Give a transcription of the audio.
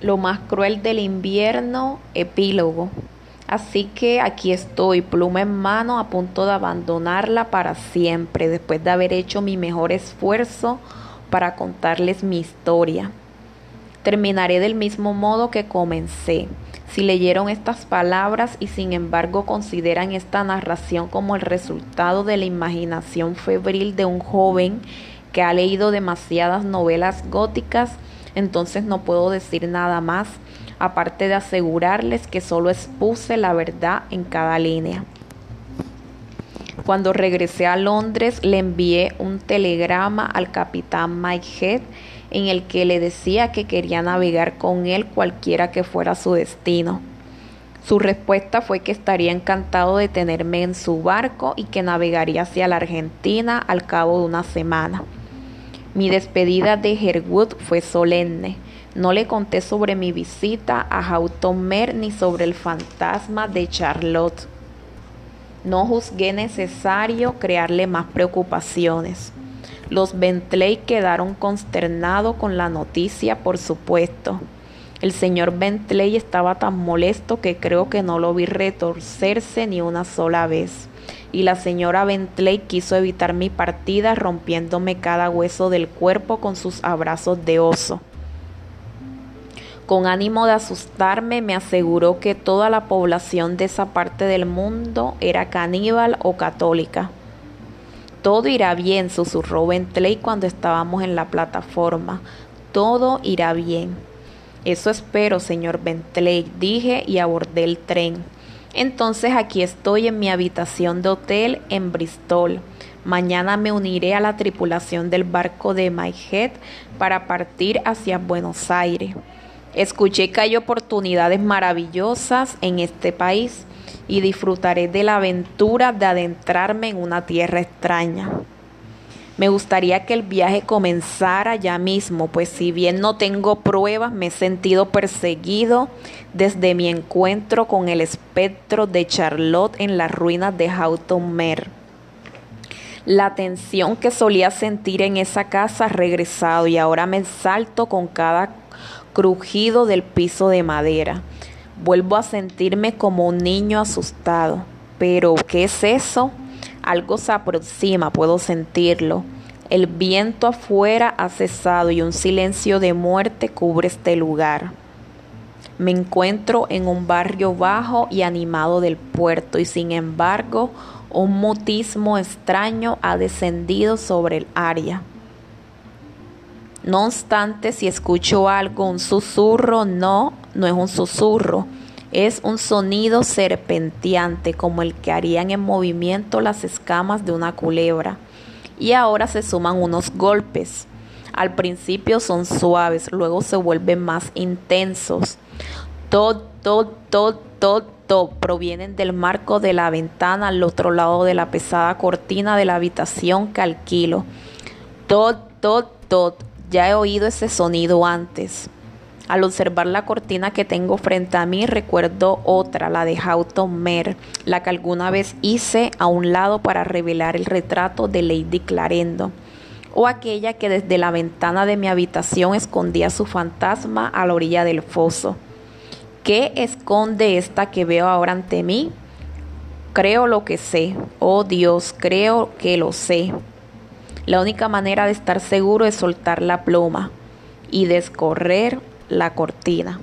Lo más cruel del invierno, epílogo. Así que aquí estoy, pluma en mano, a punto de abandonarla para siempre, después de haber hecho mi mejor esfuerzo para contarles mi historia. Terminaré del mismo modo que comencé. Si leyeron estas palabras y sin embargo consideran esta narración como el resultado de la imaginación febril de un joven que ha leído demasiadas novelas góticas, entonces no puedo decir nada más, aparte de asegurarles que solo expuse la verdad en cada línea. Cuando regresé a Londres le envié un telegrama al capitán Mike Head en el que le decía que quería navegar con él cualquiera que fuera su destino. Su respuesta fue que estaría encantado de tenerme en su barco y que navegaría hacia la Argentina al cabo de una semana. Mi despedida de Herwood fue solemne. No le conté sobre mi visita a Houghton ni sobre el fantasma de Charlotte. No juzgué necesario crearle más preocupaciones. Los Bentley quedaron consternados con la noticia, por supuesto. El señor Bentley estaba tan molesto que creo que no lo vi retorcerse ni una sola vez y la señora Bentley quiso evitar mi partida rompiéndome cada hueso del cuerpo con sus abrazos de oso. Con ánimo de asustarme, me aseguró que toda la población de esa parte del mundo era caníbal o católica. Todo irá bien, susurró Bentley cuando estábamos en la plataforma. Todo irá bien. Eso espero, señor Bentley, dije y abordé el tren. Entonces aquí estoy en mi habitación de hotel en Bristol. Mañana me uniré a la tripulación del barco de Head para partir hacia Buenos Aires. Escuché que hay oportunidades maravillosas en este país y disfrutaré de la aventura de adentrarme en una tierra extraña. Me gustaría que el viaje comenzara ya mismo, pues si bien no tengo pruebas, me he sentido perseguido desde mi encuentro con el espectro de Charlotte en las ruinas de Houghton Mer. La tensión que solía sentir en esa casa ha regresado y ahora me salto con cada crujido del piso de madera. Vuelvo a sentirme como un niño asustado. Pero, ¿qué es eso? Algo se aproxima, puedo sentirlo. El viento afuera ha cesado y un silencio de muerte cubre este lugar. Me encuentro en un barrio bajo y animado del puerto y sin embargo un mutismo extraño ha descendido sobre el área. No obstante, si escucho algo, un susurro, no, no es un susurro, es un sonido serpenteante como el que harían en movimiento las escamas de una culebra. Y ahora se suman unos golpes. Al principio son suaves, luego se vuelven más intensos. Todo, todo, todo, todo provienen del marco de la ventana al otro lado de la pesada cortina de la habitación que alquilo. Todo, todo, todo. Ya he oído ese sonido antes. Al observar la cortina que tengo frente a mí, recuerdo otra, la de Houghton Mer, la que alguna vez hice a un lado para revelar el retrato de Lady Clarendon, o aquella que desde la ventana de mi habitación escondía su fantasma a la orilla del foso. ¿Qué esconde esta que veo ahora ante mí? Creo lo que sé. Oh Dios, creo que lo sé. La única manera de estar seguro es soltar la pluma y descorrer la cortina.